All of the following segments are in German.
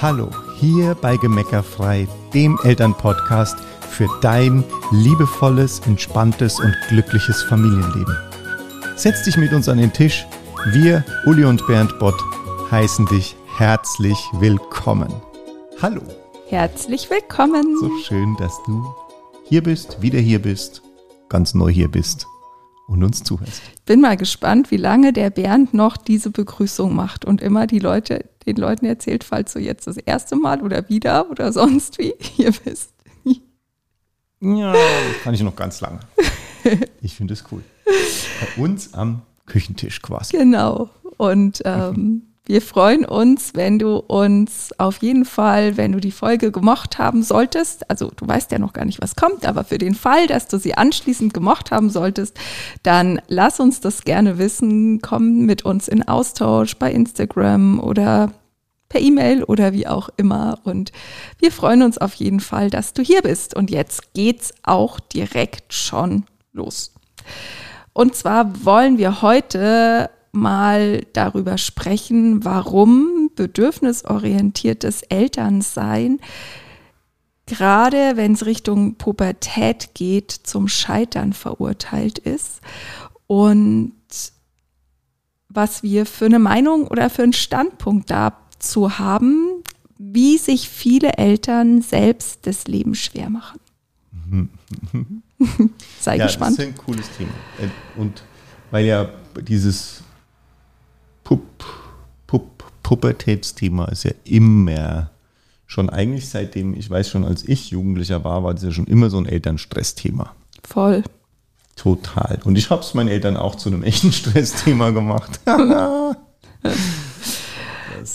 Hallo, hier bei Gemeckerfrei, dem Elternpodcast für dein liebevolles, entspanntes und glückliches Familienleben. Setz dich mit uns an den Tisch. Wir, Uli und Bernd Bott, heißen dich herzlich willkommen. Hallo. Herzlich willkommen. So schön, dass du hier bist, wieder hier bist, ganz neu hier bist und uns zuhörst. Bin mal gespannt, wie lange der Bernd noch diese Begrüßung macht und immer die Leute, den Leuten erzählt, falls du jetzt das erste Mal oder wieder oder sonst wie hier bist. Ja, kann ich noch ganz lange. Ich finde es cool. Bei uns am Küchentisch quasi. Genau. Und ähm, wir freuen uns, wenn du uns auf jeden Fall, wenn du die Folge gemocht haben solltest, also du weißt ja noch gar nicht, was kommt, aber für den Fall, dass du sie anschließend gemocht haben solltest, dann lass uns das gerne wissen. Komm mit uns in Austausch bei Instagram oder per E-Mail oder wie auch immer. Und wir freuen uns auf jeden Fall, dass du hier bist. Und jetzt geht's auch direkt schon los. Und zwar wollen wir heute mal darüber sprechen, warum bedürfnisorientiertes Elternsein gerade wenn es Richtung Pubertät geht, zum Scheitern verurteilt ist und was wir für eine Meinung oder für einen Standpunkt dazu haben, wie sich viele Eltern selbst das Leben schwer machen. Sei ja, gespannt. Das ist ein cooles Thema. Und weil ja dieses Pup, Pup, Pubertätsthema ist ja immer schon eigentlich seitdem, ich weiß schon, als ich Jugendlicher war, war das ja schon immer so ein Elternstressthema. Voll. Total. Und ich habe es meinen Eltern auch zu einem echten Stressthema gemacht. das,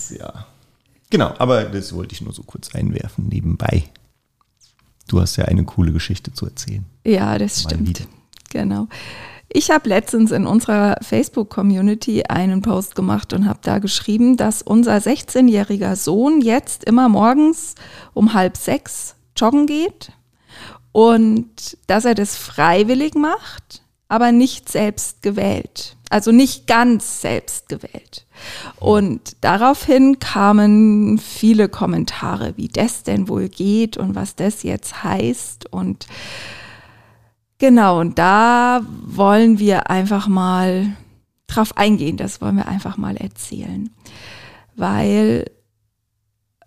ja. Genau, aber das wollte ich nur so kurz einwerfen nebenbei. Du hast ja eine coole Geschichte zu erzählen. Ja, das stimmt. Genau. Ich habe letztens in unserer Facebook-Community einen Post gemacht und habe da geschrieben, dass unser 16-jähriger Sohn jetzt immer morgens um halb sechs joggen geht und dass er das freiwillig macht, aber nicht selbst gewählt. Also nicht ganz selbst gewählt. Und daraufhin kamen viele Kommentare, wie das denn wohl geht und was das jetzt heißt und Genau, und da wollen wir einfach mal drauf eingehen, das wollen wir einfach mal erzählen. Weil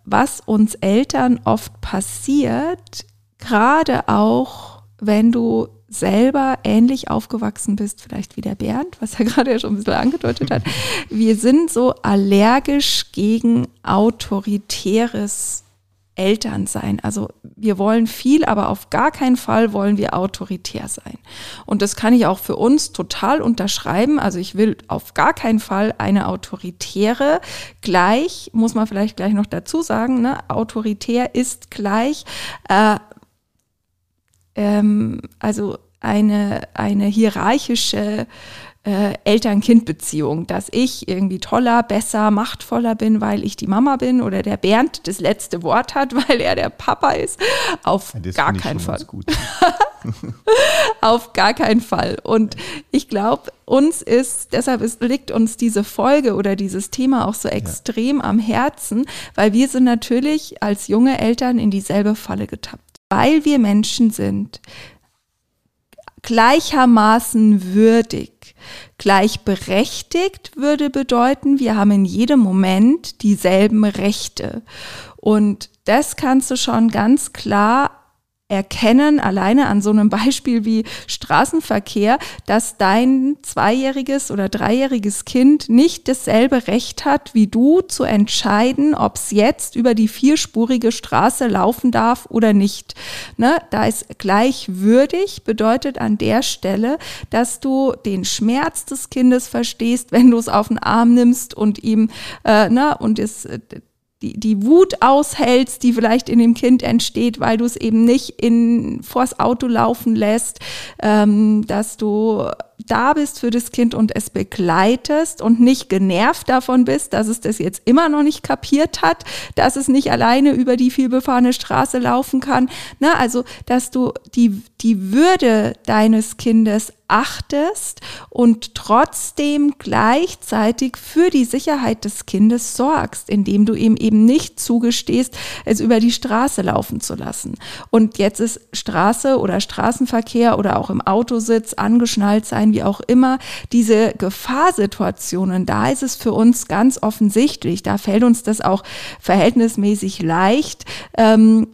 was uns Eltern oft passiert, gerade auch wenn du selber ähnlich aufgewachsen bist, vielleicht wie der Bernd, was er gerade ja schon ein bisschen angedeutet hat, wir sind so allergisch gegen autoritäres Eltern sein. Also wir wollen viel, aber auf gar keinen Fall wollen wir autoritär sein. Und das kann ich auch für uns total unterschreiben. Also ich will auf gar keinen Fall eine autoritäre. Gleich, muss man vielleicht gleich noch dazu sagen, ne? autoritär ist gleich, äh, ähm, also eine, eine hierarchische äh, Eltern-Kind-Beziehung, dass ich irgendwie toller, besser, machtvoller bin, weil ich die Mama bin oder der Bernd das letzte Wort hat, weil er der Papa ist. Auf ja, gar keinen Fall. Auf gar keinen Fall. Und ich glaube, uns ist, deshalb ist, liegt uns diese Folge oder dieses Thema auch so extrem ja. am Herzen, weil wir sind natürlich als junge Eltern in dieselbe Falle getappt. Weil wir Menschen sind, gleichermaßen würdig Gleichberechtigt würde bedeuten, wir haben in jedem Moment dieselben Rechte. Und das kannst du schon ganz klar erkennen, alleine an so einem Beispiel wie Straßenverkehr, dass dein zweijähriges oder dreijähriges Kind nicht dasselbe Recht hat wie du zu entscheiden, ob es jetzt über die vierspurige Straße laufen darf oder nicht. Ne? Da ist gleichwürdig, bedeutet an der Stelle, dass du den Schmerz des Kindes verstehst, wenn du es auf den Arm nimmst und ihm äh, ne, und es die, die Wut aushältst, die vielleicht in dem Kind entsteht, weil du es eben nicht in, vors Auto laufen lässt, ähm, dass du da bist für das Kind und es begleitest und nicht genervt davon bist, dass es das jetzt immer noch nicht kapiert hat, dass es nicht alleine über die vielbefahrene Straße laufen kann. Na, also, dass du die, die Würde deines Kindes achtest und trotzdem gleichzeitig für die Sicherheit des Kindes sorgst, indem du ihm eben nicht zugestehst, es über die Straße laufen zu lassen. Und jetzt ist Straße oder Straßenverkehr oder auch im Autositz angeschnallt sein, wie auch immer, diese Gefahrsituationen, da ist es für uns ganz offensichtlich, da fällt uns das auch verhältnismäßig leicht, ähm,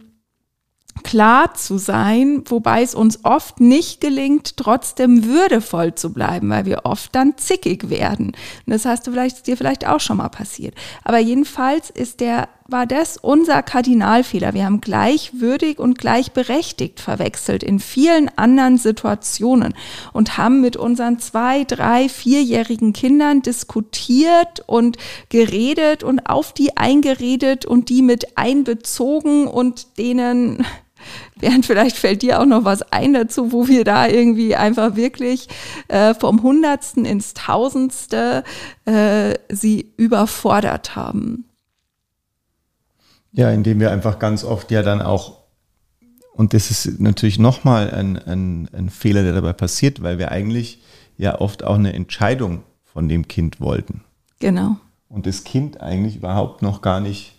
klar zu sein, wobei es uns oft nicht gelingt, trotzdem würdevoll zu bleiben, weil wir oft dann zickig werden. Und das hast du vielleicht, dir vielleicht auch schon mal passiert. Aber jedenfalls ist der, war das unser Kardinalfehler. Wir haben gleichwürdig und gleichberechtigt verwechselt in vielen anderen Situationen und haben mit unseren zwei, drei, vierjährigen Kindern diskutiert und geredet und auf die eingeredet und die mit einbezogen und denen Während vielleicht fällt dir auch noch was ein dazu, wo wir da irgendwie einfach wirklich äh, vom Hundertsten ins Tausendste äh, sie überfordert haben. Ja, indem wir einfach ganz oft ja dann auch, und das ist natürlich nochmal ein, ein, ein Fehler, der dabei passiert, weil wir eigentlich ja oft auch eine Entscheidung von dem Kind wollten. Genau. Und das Kind eigentlich überhaupt noch gar nicht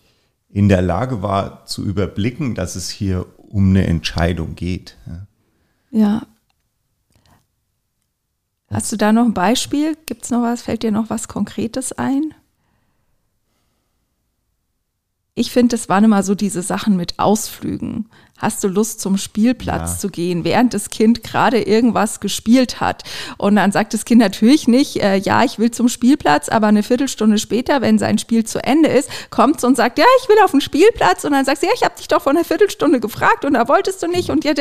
in der Lage war zu überblicken, dass es hier um eine Entscheidung geht. Ja. ja. Hast du da noch ein Beispiel? Gibt es noch was? Fällt dir noch was Konkretes ein? Ich finde, es waren immer so diese Sachen mit Ausflügen. Hast du Lust zum Spielplatz ja. zu gehen, während das Kind gerade irgendwas gespielt hat? Und dann sagt das Kind natürlich nicht, äh, ja, ich will zum Spielplatz, aber eine Viertelstunde später, wenn sein Spiel zu Ende ist, kommt es und sagt, ja, ich will auf den Spielplatz. Und dann sagst du, ja, ich habe dich doch vor einer Viertelstunde gefragt und da wolltest du nicht und ja,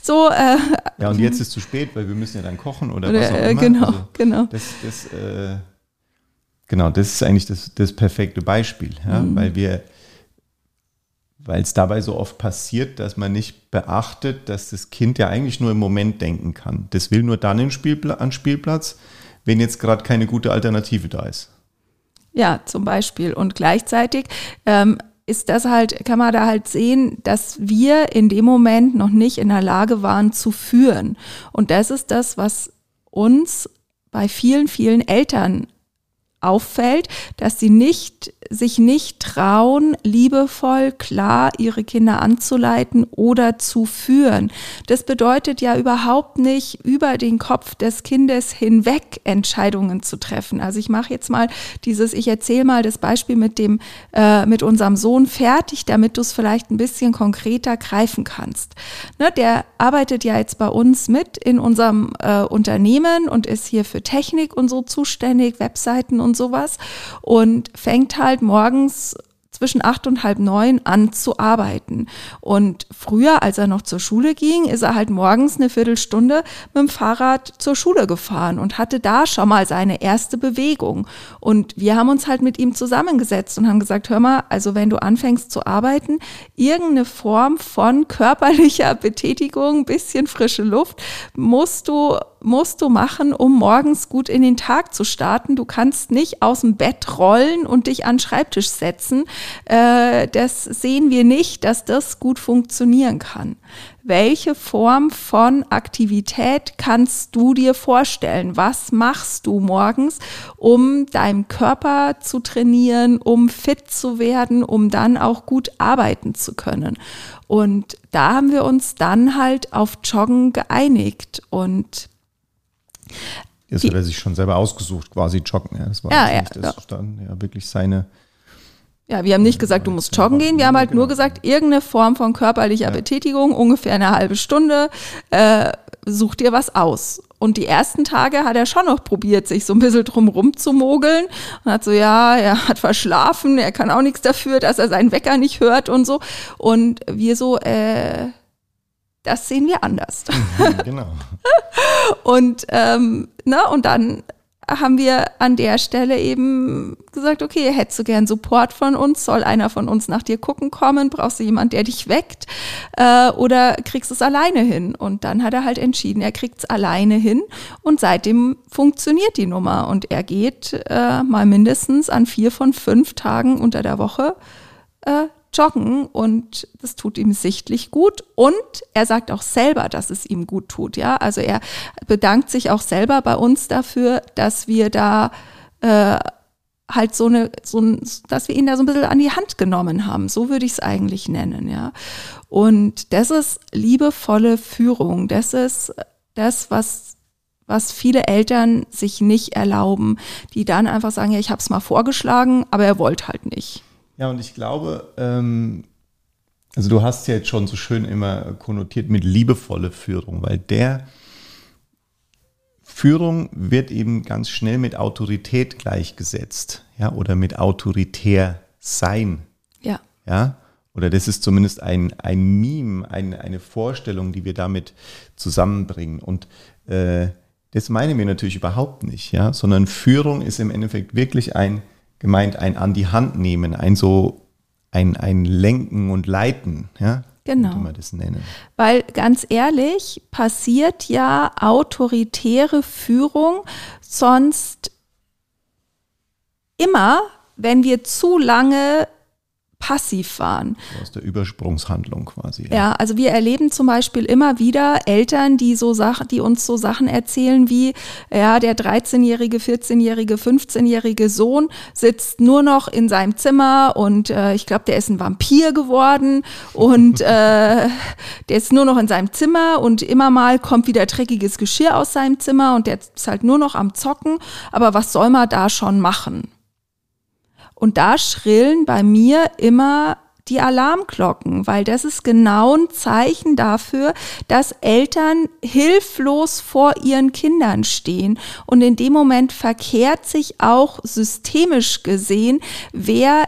so. Äh, ja, und jetzt ist es zu spät, weil wir müssen ja dann kochen oder, oder was auch äh, immer. Genau, also genau. Das, das, äh, genau, das ist eigentlich das, das perfekte Beispiel, ja? Mhm. weil wir weil es dabei so oft passiert, dass man nicht beachtet, dass das Kind ja eigentlich nur im Moment denken kann. Das will nur dann Spielpla an Spielplatz, wenn jetzt gerade keine gute Alternative da ist. Ja, zum Beispiel. Und gleichzeitig ähm, ist das halt, kann man da halt sehen, dass wir in dem Moment noch nicht in der Lage waren zu führen. Und das ist das, was uns bei vielen, vielen Eltern auffällt, dass sie nicht, sich nicht trauen, liebevoll, klar ihre Kinder anzuleiten oder zu führen. Das bedeutet ja überhaupt nicht, über den Kopf des Kindes hinweg Entscheidungen zu treffen. Also ich mache jetzt mal dieses, ich erzähle mal das Beispiel mit dem, äh, mit unserem Sohn fertig, damit du es vielleicht ein bisschen konkreter greifen kannst. Ne, der arbeitet ja jetzt bei uns mit in unserem äh, Unternehmen und ist hier für Technik und so zuständig, Webseiten und sowas und fängt halt morgens zwischen acht und halb neun an zu arbeiten. Und früher, als er noch zur Schule ging, ist er halt morgens eine Viertelstunde mit dem Fahrrad zur Schule gefahren und hatte da schon mal seine erste Bewegung. Und wir haben uns halt mit ihm zusammengesetzt und haben gesagt, hör mal, also wenn du anfängst zu arbeiten, irgendeine Form von körperlicher Betätigung, bisschen frische Luft, musst du musst du machen, um morgens gut in den Tag zu starten. Du kannst nicht aus dem Bett rollen und dich an den Schreibtisch setzen. Äh, das sehen wir nicht, dass das gut funktionieren kann. Welche Form von Aktivität kannst du dir vorstellen? Was machst du morgens, um deinem Körper zu trainieren, um fit zu werden, um dann auch gut arbeiten zu können? Und da haben wir uns dann halt auf Joggen geeinigt und das hat er sich schon selber ausgesucht, quasi joggen. Ja, das war ja, ja, nicht, das ja. dann ja wirklich seine. Ja, wir haben nicht gesagt, du musst joggen gehen. Wir haben halt genau. nur gesagt, irgendeine Form von körperlicher ja. Betätigung, ungefähr eine halbe Stunde, äh, such dir was aus. Und die ersten Tage hat er schon noch probiert, sich so ein bisschen drum zu mogeln und hat so, ja, er hat verschlafen, er kann auch nichts dafür, dass er seinen Wecker nicht hört und so. Und wir so, äh, das sehen wir anders. Mhm, genau. und, ähm, ne, und dann haben wir an der Stelle eben gesagt, okay, hättest du gern Support von uns? Soll einer von uns nach dir gucken kommen? Brauchst du jemand, der dich weckt? Äh, oder kriegst du es alleine hin? Und dann hat er halt entschieden, er kriegt es alleine hin. Und seitdem funktioniert die Nummer. Und er geht äh, mal mindestens an vier von fünf Tagen unter der Woche äh, joggen und das tut ihm sichtlich gut und er sagt auch selber, dass es ihm gut tut, ja. Also er bedankt sich auch selber bei uns dafür, dass wir da äh, halt so eine, so ein, dass wir ihn da so ein bisschen an die Hand genommen haben. So würde ich es eigentlich nennen, ja. Und das ist liebevolle Führung. Das ist das, was was viele Eltern sich nicht erlauben, die dann einfach sagen, ja, ich habe es mal vorgeschlagen, aber er wollte halt nicht. Ja, und ich glaube, ähm, also du hast ja jetzt schon so schön immer konnotiert mit liebevolle Führung, weil der Führung wird eben ganz schnell mit Autorität gleichgesetzt, ja, oder mit autoritär sein. Ja. Ja. Oder das ist zumindest ein, ein Meme, ein, eine Vorstellung, die wir damit zusammenbringen. Und äh, das meinen wir natürlich überhaupt nicht, ja, sondern Führung ist im Endeffekt wirklich ein gemeint ein an die Hand nehmen, ein so ein, ein Lenken und Leiten, ja. Genau. Könnte man das nennen. Weil ganz ehrlich, passiert ja autoritäre Führung sonst immer, wenn wir zu lange passiv waren. Aus der Übersprungshandlung quasi. Ja. ja. also wir erleben zum Beispiel immer wieder Eltern, die so Sachen, die uns so Sachen erzählen wie, ja, der 13-jährige, 14-jährige, 15-jährige Sohn sitzt nur noch in seinem Zimmer und äh, ich glaube, der ist ein Vampir geworden und äh, der ist nur noch in seinem Zimmer und immer mal kommt wieder dreckiges Geschirr aus seinem Zimmer und der ist halt nur noch am Zocken. Aber was soll man da schon machen? Und da schrillen bei mir immer die Alarmglocken, weil das ist genau ein Zeichen dafür, dass Eltern hilflos vor ihren Kindern stehen. Und in dem Moment verkehrt sich auch systemisch gesehen, wer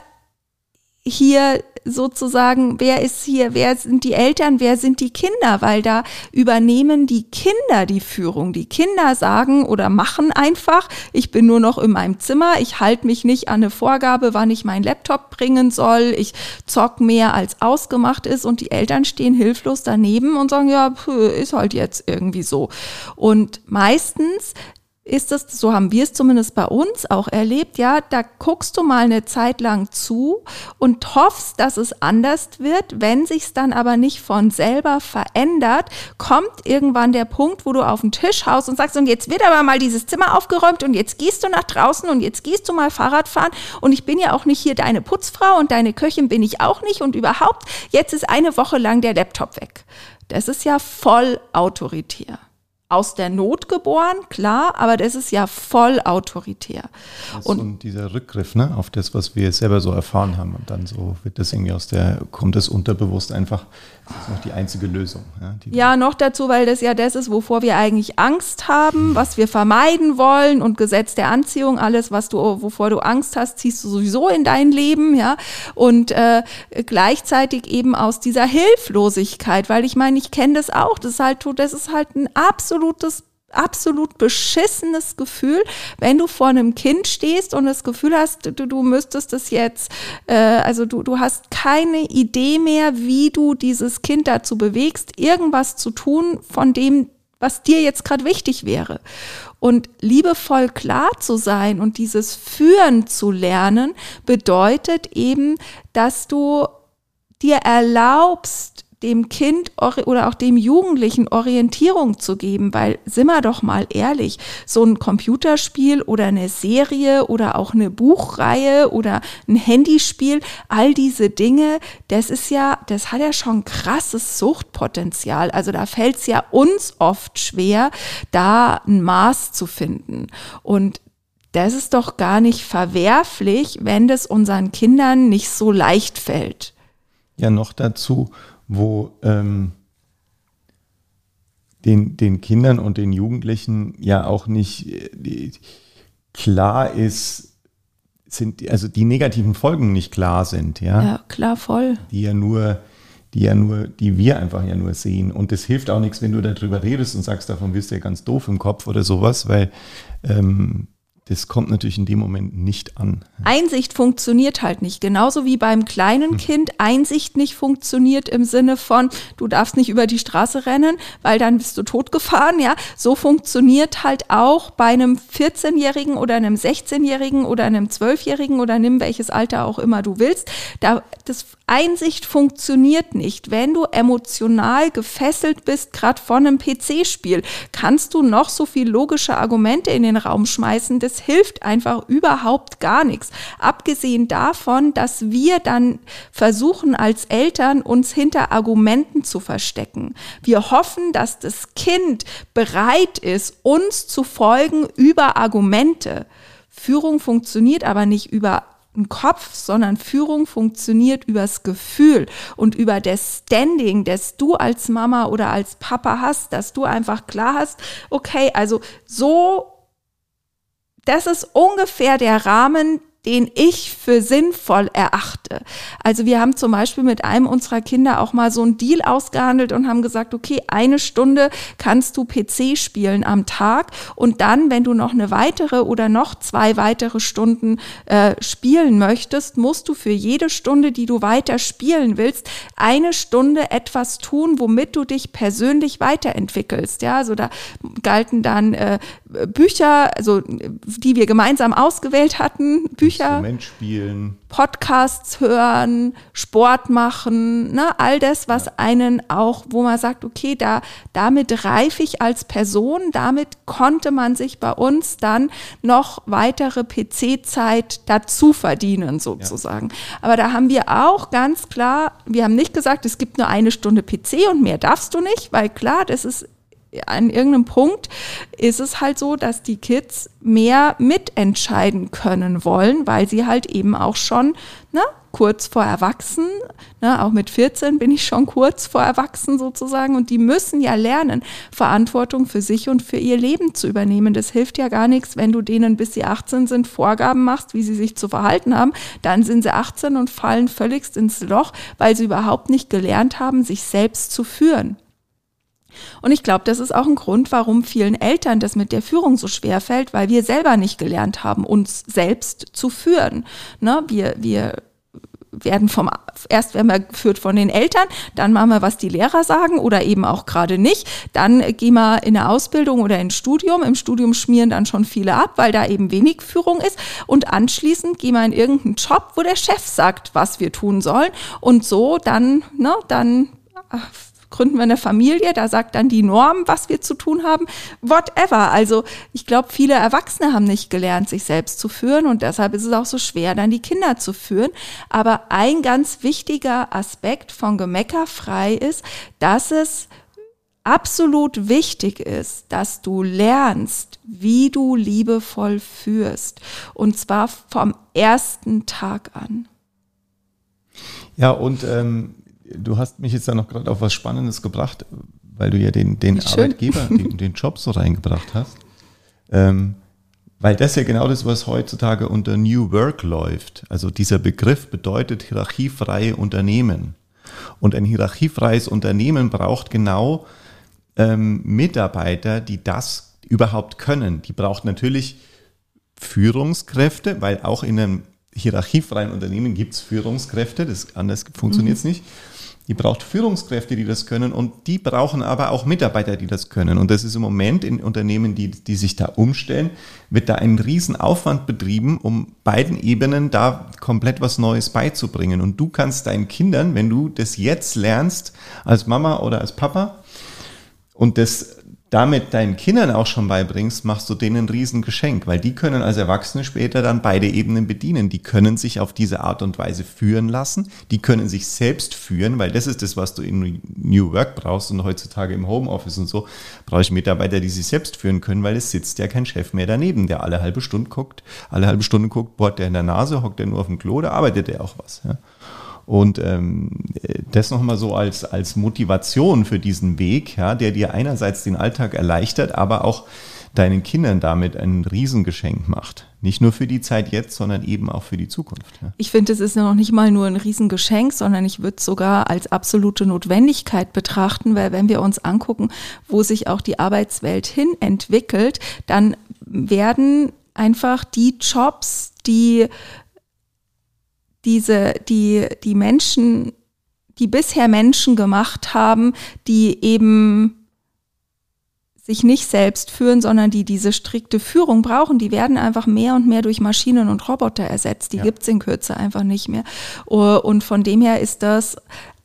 hier sozusagen, wer ist hier, wer sind die Eltern, wer sind die Kinder, weil da übernehmen die Kinder die Führung. Die Kinder sagen oder machen einfach, ich bin nur noch in meinem Zimmer, ich halte mich nicht an eine Vorgabe, wann ich meinen Laptop bringen soll, ich zock mehr als ausgemacht ist und die Eltern stehen hilflos daneben und sagen, ja, ist halt jetzt irgendwie so. Und meistens ist das, so haben wir es zumindest bei uns auch erlebt, ja, da guckst du mal eine Zeit lang zu und hoffst, dass es anders wird. Wenn sich's dann aber nicht von selber verändert, kommt irgendwann der Punkt, wo du auf den Tisch haust und sagst, und jetzt wird aber mal dieses Zimmer aufgeräumt und jetzt gehst du nach draußen und jetzt gehst du mal Fahrrad fahren und ich bin ja auch nicht hier deine Putzfrau und deine Köchin bin ich auch nicht und überhaupt, jetzt ist eine Woche lang der Laptop weg. Das ist ja voll autoritär aus der Not geboren, klar, aber das ist ja voll autoritär. Und, und, dieser Rückgriff ne, auf das, was wir selber so erfahren haben, und dann so wird das irgendwie aus der, kommt das unterbewusst einfach, das ist noch die einzige Lösung. Ja, ja, noch dazu, weil das ja das ist, wovor wir eigentlich Angst haben, was wir vermeiden wollen und Gesetz der Anziehung, alles, was du, wovor du Angst hast, ziehst du sowieso in dein Leben, ja, und äh, gleichzeitig eben aus dieser Hilflosigkeit, weil ich meine, ich kenne das auch, das ist halt, das ist halt ein absolut absolutes absolut beschissenes Gefühl, wenn du vor einem Kind stehst und das Gefühl hast, du, du müsstest es jetzt, äh, also du, du hast keine Idee mehr, wie du dieses Kind dazu bewegst, irgendwas zu tun, von dem, was dir jetzt gerade wichtig wäre. Und liebevoll klar zu sein und dieses Führen zu lernen, bedeutet eben, dass du dir erlaubst, dem Kind oder auch dem Jugendlichen Orientierung zu geben, weil sind wir doch mal ehrlich, so ein Computerspiel oder eine Serie oder auch eine Buchreihe oder ein Handyspiel, all diese Dinge, das ist ja, das hat ja schon krasses Suchtpotenzial. Also da fällt es ja uns oft schwer, da ein Maß zu finden. Und das ist doch gar nicht verwerflich, wenn das unseren Kindern nicht so leicht fällt. Ja, noch dazu wo ähm, den, den Kindern und den Jugendlichen ja auch nicht äh, klar ist, sind, also die negativen Folgen nicht klar sind, ja. Ja, klar, voll. Die ja nur, die ja nur, die wir einfach ja nur sehen. Und es hilft auch nichts, wenn du darüber redest und sagst, davon wirst du ja ganz doof im Kopf oder sowas, weil ähm, das kommt natürlich in dem Moment nicht an. Einsicht funktioniert halt nicht. Genauso wie beim kleinen hm. Kind Einsicht nicht funktioniert im Sinne von, du darfst nicht über die Straße rennen, weil dann bist du totgefahren. Ja, so funktioniert halt auch bei einem 14-Jährigen oder einem 16-Jährigen oder einem 12-Jährigen oder nimm welches Alter auch immer du willst. Da, das Einsicht funktioniert nicht. Wenn du emotional gefesselt bist, gerade von einem PC-Spiel, kannst du noch so viel logische Argumente in den Raum schmeißen. Das hilft einfach überhaupt gar nichts. Abgesehen davon, dass wir dann versuchen als Eltern uns hinter Argumenten zu verstecken. Wir hoffen, dass das Kind bereit ist, uns zu folgen über Argumente. Führung funktioniert aber nicht über einen Kopf, sondern Führung funktioniert übers Gefühl und über das Standing, das du als Mama oder als Papa hast, dass du einfach klar hast, okay, also so das ist ungefähr der Rahmen, den ich für sinnvoll erachte. Also wir haben zum Beispiel mit einem unserer Kinder auch mal so einen Deal ausgehandelt und haben gesagt, okay, eine Stunde kannst du PC spielen am Tag und dann, wenn du noch eine weitere oder noch zwei weitere Stunden äh, spielen möchtest, musst du für jede Stunde, die du weiter spielen willst, eine Stunde etwas tun, womit du dich persönlich weiterentwickelst. Ja, also da galten dann äh, Bücher, also die wir gemeinsam ausgewählt hatten, Bücher Spielen, Podcasts hören, Sport machen, ne, all das, was ja. einen auch, wo man sagt, okay, da, damit reife ich als Person, damit konnte man sich bei uns dann noch weitere PC-Zeit dazu verdienen, sozusagen. Ja. Aber da haben wir auch ganz klar, wir haben nicht gesagt, es gibt nur eine Stunde PC und mehr darfst du nicht, weil klar, das ist an irgendeinem Punkt ist es halt so, dass die Kids mehr mitentscheiden können wollen, weil sie halt eben auch schon ne, kurz vor Erwachsen, ne, auch mit 14 bin ich schon kurz vor Erwachsen sozusagen und die müssen ja lernen, Verantwortung für sich und für ihr Leben zu übernehmen. Das hilft ja gar nichts, wenn du denen, bis sie 18 sind, Vorgaben machst, wie sie sich zu verhalten haben. Dann sind sie 18 und fallen völligst ins Loch, weil sie überhaupt nicht gelernt haben, sich selbst zu führen. Und ich glaube, das ist auch ein Grund, warum vielen Eltern das mit der Führung so schwer fällt, weil wir selber nicht gelernt haben, uns selbst zu führen. Ne? Wir, wir werden vom, erst werden wir geführt von den Eltern, dann machen wir, was die Lehrer sagen oder eben auch gerade nicht. Dann gehen wir in eine Ausbildung oder in ein Studium. Im Studium schmieren dann schon viele ab, weil da eben wenig Führung ist. Und anschließend gehen wir in irgendeinen Job, wo der Chef sagt, was wir tun sollen. Und so dann, ne, dann gründen wir eine Familie, da sagt dann die Norm, was wir zu tun haben, whatever. Also ich glaube, viele Erwachsene haben nicht gelernt, sich selbst zu führen und deshalb ist es auch so schwer, dann die Kinder zu führen. Aber ein ganz wichtiger Aspekt von Gemeckerfrei ist, dass es absolut wichtig ist, dass du lernst, wie du liebevoll führst. Und zwar vom ersten Tag an. Ja, und ähm, du hast mich jetzt da noch gerade auf was Spannendes gebracht, weil du ja den, den Arbeitgeber, den, den, Job so reingebracht hast. Ähm, weil das ja genau das, was heutzutage unter New Work läuft. Also dieser Begriff bedeutet hierarchiefreie Unternehmen. Und ein hierarchiefreies Unternehmen braucht genau ähm, Mitarbeiter, die das überhaupt können. Die braucht natürlich Führungskräfte, weil auch in einem hierarchiefreien Unternehmen gibt es Führungskräfte, das anders funktioniert es mhm. nicht. Die braucht Führungskräfte, die das können und die brauchen aber auch Mitarbeiter, die das können. Und das ist im Moment in Unternehmen, die, die sich da umstellen, wird da ein Riesenaufwand betrieben, um beiden Ebenen da komplett was Neues beizubringen. Und du kannst deinen Kindern, wenn du das jetzt lernst, als Mama oder als Papa, und das damit deinen Kindern auch schon beibringst, machst du denen ein Riesengeschenk, weil die können als Erwachsene später dann beide Ebenen bedienen. Die können sich auf diese Art und Weise führen lassen, die können sich selbst führen, weil das ist das, was du in New Work brauchst und heutzutage im Homeoffice und so brauche ich Mitarbeiter, die sich selbst führen können, weil es sitzt ja kein Chef mehr daneben, der alle halbe Stunde guckt, alle halbe Stunde guckt, bohrt der in der Nase, hockt der nur auf dem Klo, da arbeitet der auch was. Ja. Und ähm, das nochmal so als, als Motivation für diesen Weg, ja, der dir einerseits den Alltag erleichtert, aber auch deinen Kindern damit ein Riesengeschenk macht. Nicht nur für die Zeit jetzt, sondern eben auch für die Zukunft. Ja. Ich finde, es ist ja noch nicht mal nur ein Riesengeschenk, sondern ich würde es sogar als absolute Notwendigkeit betrachten, weil wenn wir uns angucken, wo sich auch die Arbeitswelt hin entwickelt, dann werden einfach die Jobs, die diese, die, die Menschen, die bisher Menschen gemacht haben, die eben sich nicht selbst führen, sondern die diese strikte Führung brauchen, die werden einfach mehr und mehr durch Maschinen und Roboter ersetzt. Die ja. gibt's in Kürze einfach nicht mehr. Und von dem her ist das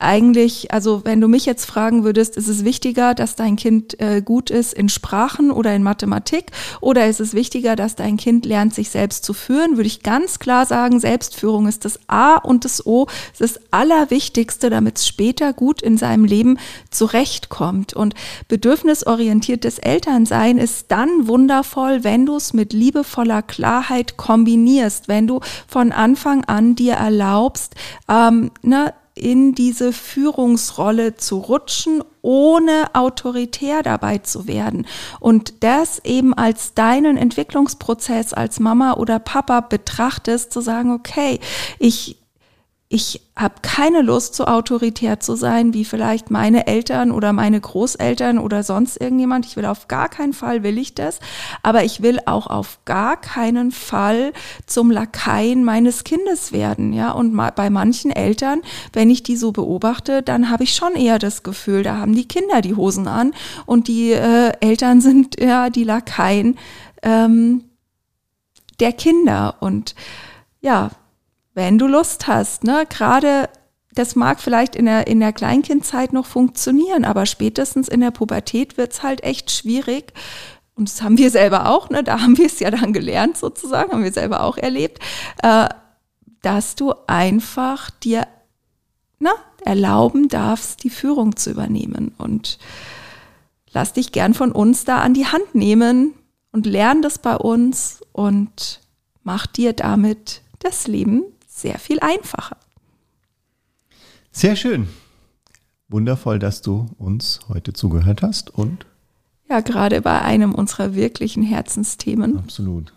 eigentlich, also wenn du mich jetzt fragen würdest, ist es wichtiger, dass dein Kind äh, gut ist in Sprachen oder in Mathematik oder ist es wichtiger, dass dein Kind lernt, sich selbst zu führen, würde ich ganz klar sagen, Selbstführung ist das A und das O, das Allerwichtigste, damit es später gut in seinem Leben zurechtkommt. Und bedürfnisorientiertes Elternsein ist dann wundervoll, wenn du es mit liebevoller Klarheit kombinierst, wenn du von Anfang an dir erlaubst, ähm, ne, in diese Führungsrolle zu rutschen, ohne autoritär dabei zu werden. Und das eben als deinen Entwicklungsprozess als Mama oder Papa betrachtest, zu sagen, okay, ich ich habe keine Lust, so autoritär zu sein, wie vielleicht meine Eltern oder meine Großeltern oder sonst irgendjemand. Ich will auf gar keinen Fall, will ich das. Aber ich will auch auf gar keinen Fall zum Lakaien meines Kindes werden. Ja, und bei manchen Eltern, wenn ich die so beobachte, dann habe ich schon eher das Gefühl, da haben die Kinder die Hosen an und die äh, Eltern sind ja die Lakaien ähm, der Kinder. Und ja, wenn du Lust hast, ne, gerade das mag vielleicht in der, in der Kleinkindzeit noch funktionieren, aber spätestens in der Pubertät wird's halt echt schwierig. Und das haben wir selber auch, ne? da haben wir es ja dann gelernt sozusagen, haben wir selber auch erlebt, äh, dass du einfach dir na, erlauben darfst, die Führung zu übernehmen. Und lass dich gern von uns da an die Hand nehmen und lern das bei uns und mach dir damit das Leben sehr viel einfacher. Sehr schön. Wundervoll, dass du uns heute zugehört hast und ja, gerade bei einem unserer wirklichen Herzensthemen. Absolut.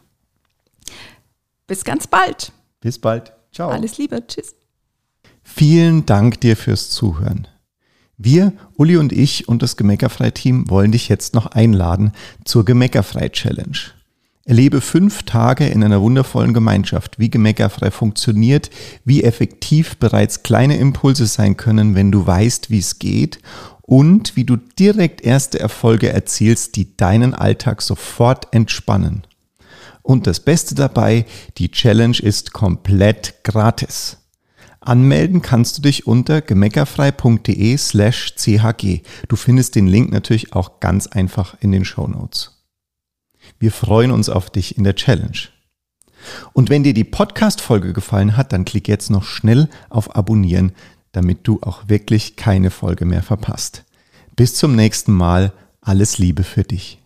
Bis ganz bald. Bis bald. Ciao. Alles Liebe. Tschüss. Vielen Dank dir fürs Zuhören. Wir, Uli und ich und das Gemeckerfrei-Team wollen dich jetzt noch einladen zur Gemeckerfrei-Challenge. Erlebe fünf Tage in einer wundervollen Gemeinschaft, wie gemeckerfrei funktioniert, wie effektiv bereits kleine Impulse sein können, wenn du weißt, wie es geht und wie du direkt erste Erfolge erzielst, die deinen Alltag sofort entspannen. Und das Beste dabei, die Challenge ist komplett gratis. Anmelden kannst du dich unter gemeckerfrei.de slash chg. Du findest den Link natürlich auch ganz einfach in den Show Notes. Wir freuen uns auf dich in der Challenge. Und wenn dir die Podcast-Folge gefallen hat, dann klick jetzt noch schnell auf Abonnieren, damit du auch wirklich keine Folge mehr verpasst. Bis zum nächsten Mal. Alles Liebe für dich.